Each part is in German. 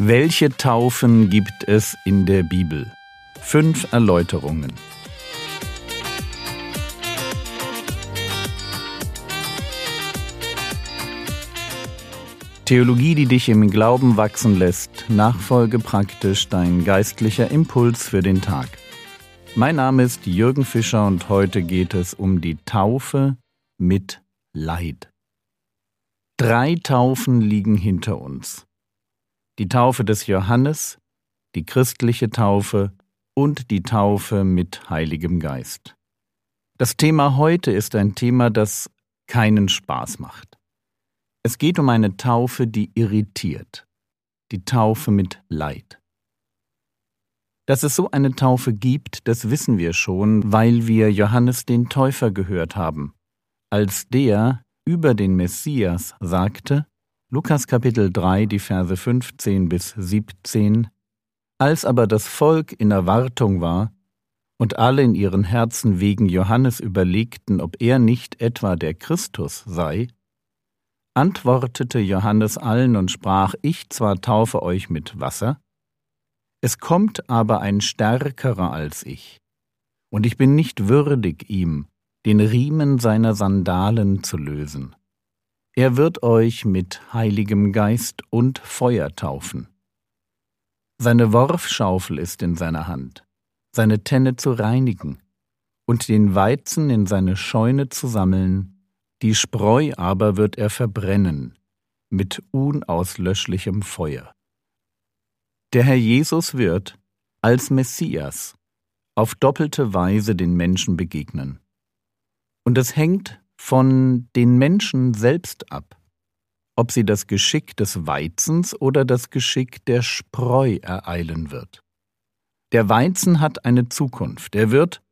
Welche Taufen gibt es in der Bibel? Fünf Erläuterungen. Theologie, die dich im Glauben wachsen lässt, Nachfolge praktisch dein geistlicher Impuls für den Tag. Mein Name ist Jürgen Fischer und heute geht es um die Taufe mit Leid. Drei Taufen liegen hinter uns. Die Taufe des Johannes, die christliche Taufe und die Taufe mit Heiligem Geist. Das Thema heute ist ein Thema, das keinen Spaß macht. Es geht um eine Taufe, die irritiert, die Taufe mit Leid. Dass es so eine Taufe gibt, das wissen wir schon, weil wir Johannes den Täufer gehört haben, als der über den Messias sagte, Lukas Kapitel 3, die Verse 15 bis 17, als aber das Volk in Erwartung war und alle in ihren Herzen wegen Johannes überlegten, ob er nicht etwa der Christus sei, antwortete Johannes allen und sprach, ich zwar taufe euch mit Wasser, es kommt aber ein Stärkerer als ich, und ich bin nicht würdig, ihm den Riemen seiner Sandalen zu lösen. Er wird euch mit Heiligem Geist und Feuer taufen. Seine Worfschaufel ist in seiner Hand, seine Tenne zu reinigen und den Weizen in seine Scheune zu sammeln, die Spreu aber wird er verbrennen mit unauslöschlichem Feuer. Der Herr Jesus wird, als Messias, auf doppelte Weise den Menschen begegnen. Und es hängt von den Menschen selbst ab, ob sie das Geschick des Weizens oder das Geschick der Spreu ereilen wird. Der Weizen hat eine Zukunft, er wird,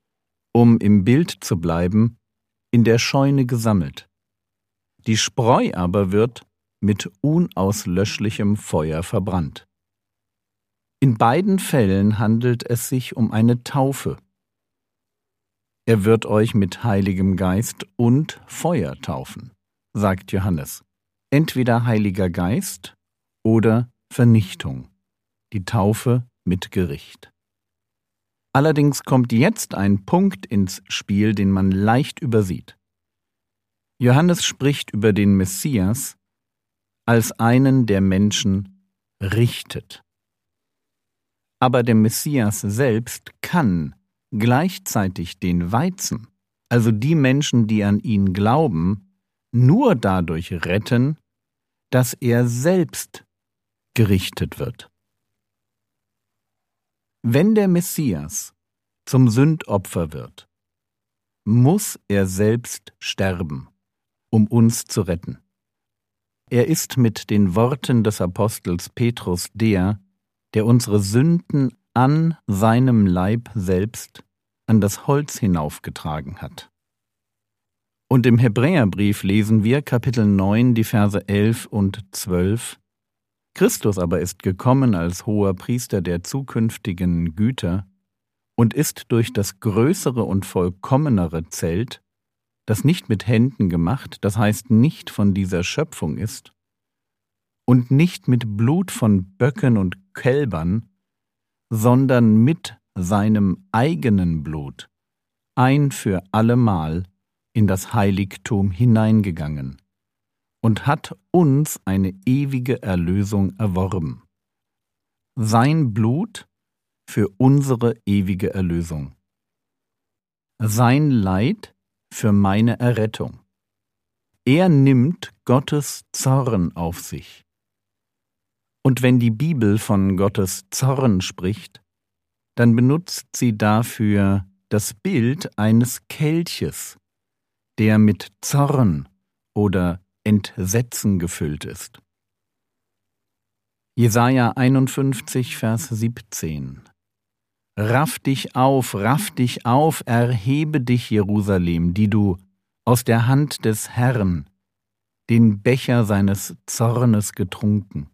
um im Bild zu bleiben, in der Scheune gesammelt. Die Spreu aber wird mit unauslöschlichem Feuer verbrannt. In beiden Fällen handelt es sich um eine Taufe. Er wird euch mit Heiligem Geist und Feuer taufen, sagt Johannes. Entweder Heiliger Geist oder Vernichtung, die Taufe mit Gericht. Allerdings kommt jetzt ein Punkt ins Spiel, den man leicht übersieht. Johannes spricht über den Messias als einen, der Menschen richtet. Aber der Messias selbst kann gleichzeitig den Weizen, also die Menschen, die an ihn glauben, nur dadurch retten, dass er selbst gerichtet wird. Wenn der Messias zum Sündopfer wird, muss er selbst sterben, um uns zu retten. Er ist mit den Worten des Apostels Petrus der, der unsere Sünden an seinem Leib selbst an das Holz hinaufgetragen hat. Und im Hebräerbrief lesen wir Kapitel 9, die Verse 11 und 12. Christus aber ist gekommen als hoher Priester der zukünftigen Güter und ist durch das größere und vollkommenere Zelt, das nicht mit Händen gemacht, das heißt nicht von dieser Schöpfung ist, und nicht mit Blut von Böcken und Kälbern, sondern mit seinem eigenen Blut ein für allemal in das Heiligtum hineingegangen und hat uns eine ewige Erlösung erworben. Sein Blut für unsere ewige Erlösung. Sein Leid für meine Errettung. Er nimmt Gottes Zorn auf sich. Und wenn die Bibel von Gottes Zorn spricht, dann benutzt sie dafür das Bild eines Kelches, der mit Zorn oder Entsetzen gefüllt ist. Jesaja 51, Vers 17 Raff dich auf, raff dich auf, erhebe dich, Jerusalem, die du aus der Hand des Herrn den Becher seines Zornes getrunken.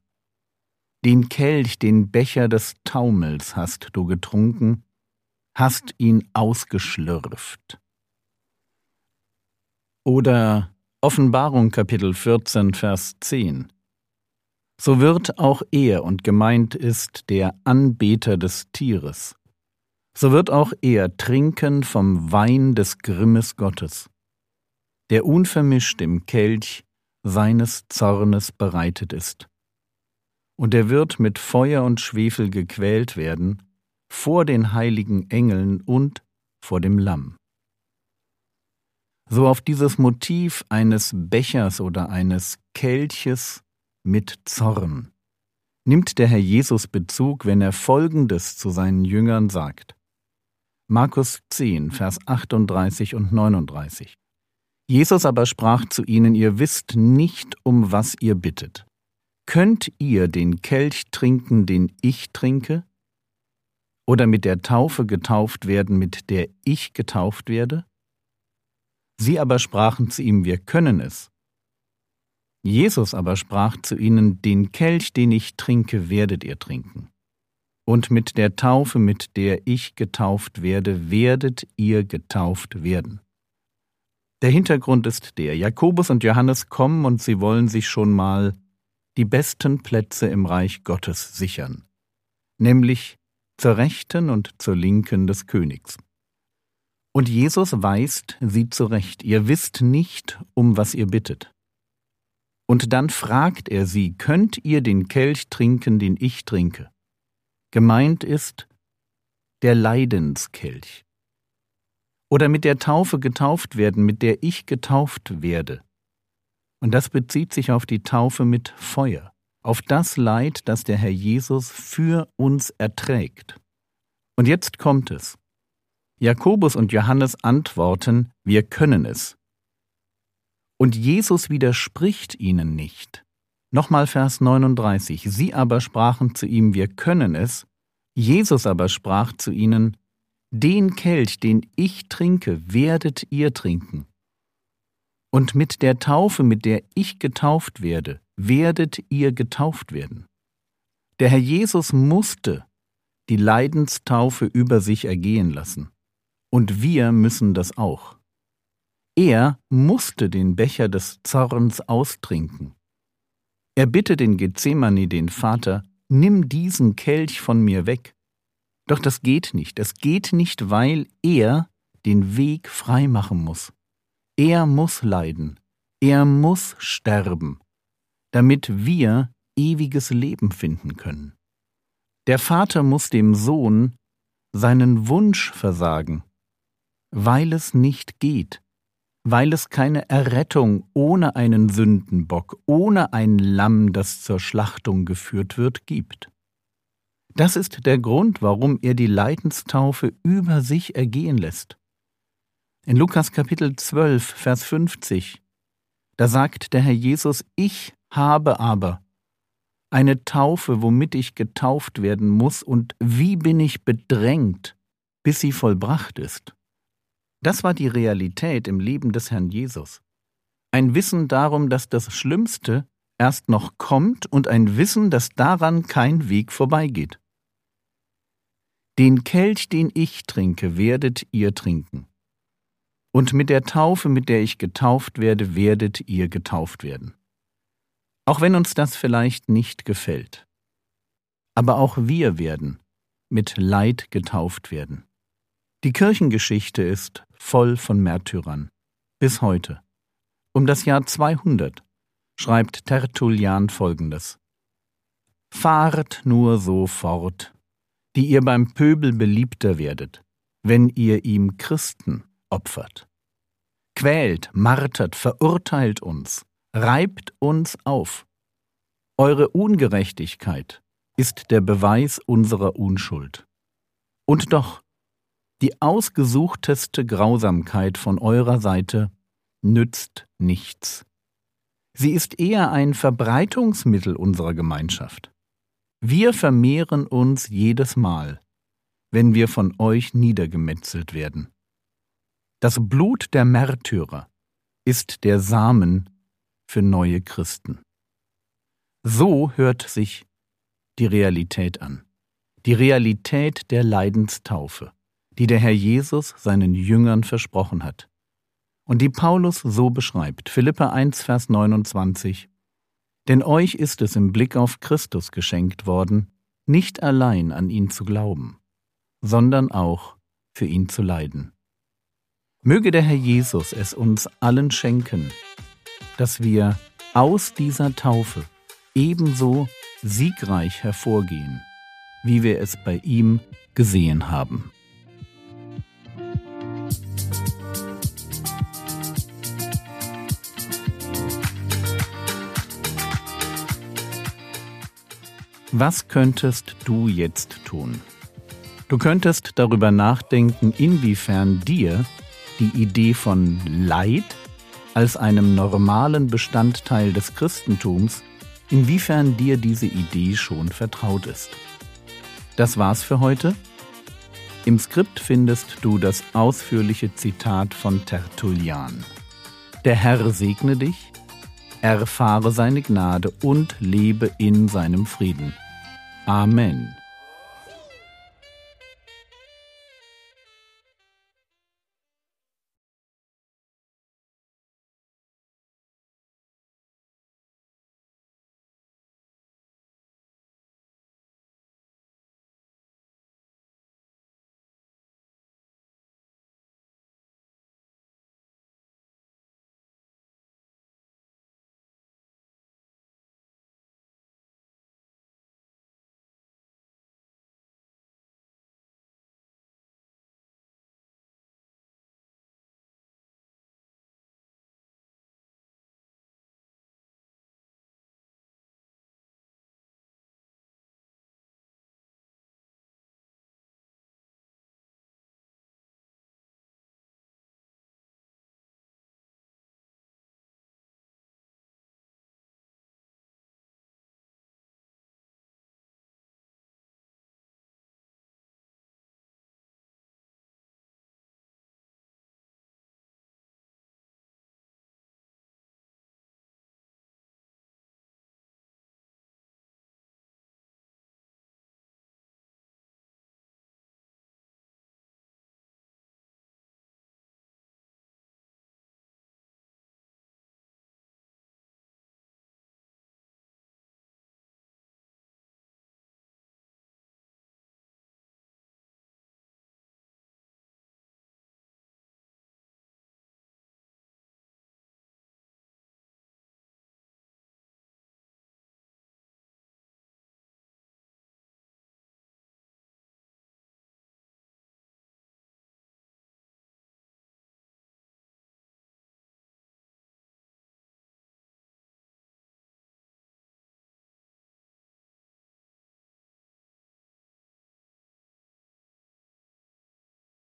Den Kelch, den Becher des Taumels hast du getrunken, hast ihn ausgeschlürft. Oder Offenbarung Kapitel 14, Vers 10. so wird auch er, und gemeint ist der Anbeter des Tieres, so wird auch er trinken vom Wein des Grimmes Gottes, der unvermischt im Kelch seines Zornes bereitet ist. Und er wird mit Feuer und Schwefel gequält werden vor den heiligen Engeln und vor dem Lamm. So auf dieses Motiv eines Bechers oder eines Kelches mit Zorn nimmt der Herr Jesus Bezug, wenn er Folgendes zu seinen Jüngern sagt. Markus 10, Vers 38 und 39. Jesus aber sprach zu ihnen, ihr wisst nicht, um was ihr bittet. Könnt ihr den Kelch trinken, den ich trinke? Oder mit der Taufe getauft werden, mit der ich getauft werde? Sie aber sprachen zu ihm, wir können es. Jesus aber sprach zu ihnen, den Kelch, den ich trinke, werdet ihr trinken. Und mit der Taufe, mit der ich getauft werde, werdet ihr getauft werden. Der Hintergrund ist der, Jakobus und Johannes kommen und sie wollen sich schon mal die besten Plätze im Reich Gottes sichern, nämlich zur Rechten und zur Linken des Königs. Und Jesus weist sie zurecht, ihr wisst nicht, um was ihr bittet. Und dann fragt er sie, könnt ihr den Kelch trinken, den ich trinke? Gemeint ist der Leidenskelch. Oder mit der Taufe getauft werden, mit der ich getauft werde. Und das bezieht sich auf die Taufe mit Feuer, auf das Leid, das der Herr Jesus für uns erträgt. Und jetzt kommt es. Jakobus und Johannes antworten, wir können es. Und Jesus widerspricht ihnen nicht. Nochmal Vers 39. Sie aber sprachen zu ihm, wir können es. Jesus aber sprach zu ihnen, den Kelch, den ich trinke, werdet ihr trinken. Und mit der Taufe, mit der ich getauft werde, werdet ihr getauft werden. Der Herr Jesus musste die Leidenstaufe über sich ergehen lassen. Und wir müssen das auch. Er musste den Becher des Zorns austrinken. Er bittet in Gethsemane den Vater, nimm diesen Kelch von mir weg. Doch das geht nicht, es geht nicht, weil er den Weg frei machen muss. Er muss leiden, er muss sterben, damit wir ewiges Leben finden können. Der Vater muss dem Sohn seinen Wunsch versagen, weil es nicht geht, weil es keine Errettung ohne einen Sündenbock, ohne ein Lamm, das zur Schlachtung geführt wird, gibt. Das ist der Grund, warum er die Leidenstaufe über sich ergehen lässt. In Lukas Kapitel 12, Vers 50, da sagt der Herr Jesus, ich habe aber eine Taufe, womit ich getauft werden muss, und wie bin ich bedrängt, bis sie vollbracht ist. Das war die Realität im Leben des Herrn Jesus. Ein Wissen darum, dass das Schlimmste erst noch kommt und ein Wissen, dass daran kein Weg vorbeigeht. Den Kelch, den ich trinke, werdet ihr trinken. Und mit der Taufe, mit der ich getauft werde, werdet ihr getauft werden. Auch wenn uns das vielleicht nicht gefällt. Aber auch wir werden mit Leid getauft werden. Die Kirchengeschichte ist voll von Märtyrern. Bis heute. Um das Jahr 200 schreibt Tertullian folgendes: Fahrt nur so fort, die ihr beim Pöbel beliebter werdet, wenn ihr ihm Christen opfert. Quält, martert, verurteilt uns, reibt uns auf. Eure Ungerechtigkeit ist der Beweis unserer Unschuld. Und doch, die ausgesuchteste Grausamkeit von eurer Seite nützt nichts. Sie ist eher ein Verbreitungsmittel unserer Gemeinschaft. Wir vermehren uns jedes Mal, wenn wir von euch niedergemetzelt werden. Das Blut der Märtyrer ist der Samen für neue Christen. So hört sich die Realität an. Die Realität der Leidenstaufe die der Herr Jesus seinen Jüngern versprochen hat. Und die Paulus so beschreibt. Philippa 1, Vers 29. Denn euch ist es im Blick auf Christus geschenkt worden, nicht allein an ihn zu glauben, sondern auch für ihn zu leiden. Möge der Herr Jesus es uns allen schenken, dass wir aus dieser Taufe ebenso siegreich hervorgehen, wie wir es bei ihm gesehen haben. Was könntest du jetzt tun? Du könntest darüber nachdenken, inwiefern dir die Idee von Leid als einem normalen Bestandteil des Christentums, inwiefern dir diese Idee schon vertraut ist. Das war's für heute. Im Skript findest du das ausführliche Zitat von Tertullian. Der Herr segne dich, erfahre seine Gnade und lebe in seinem Frieden. Amen.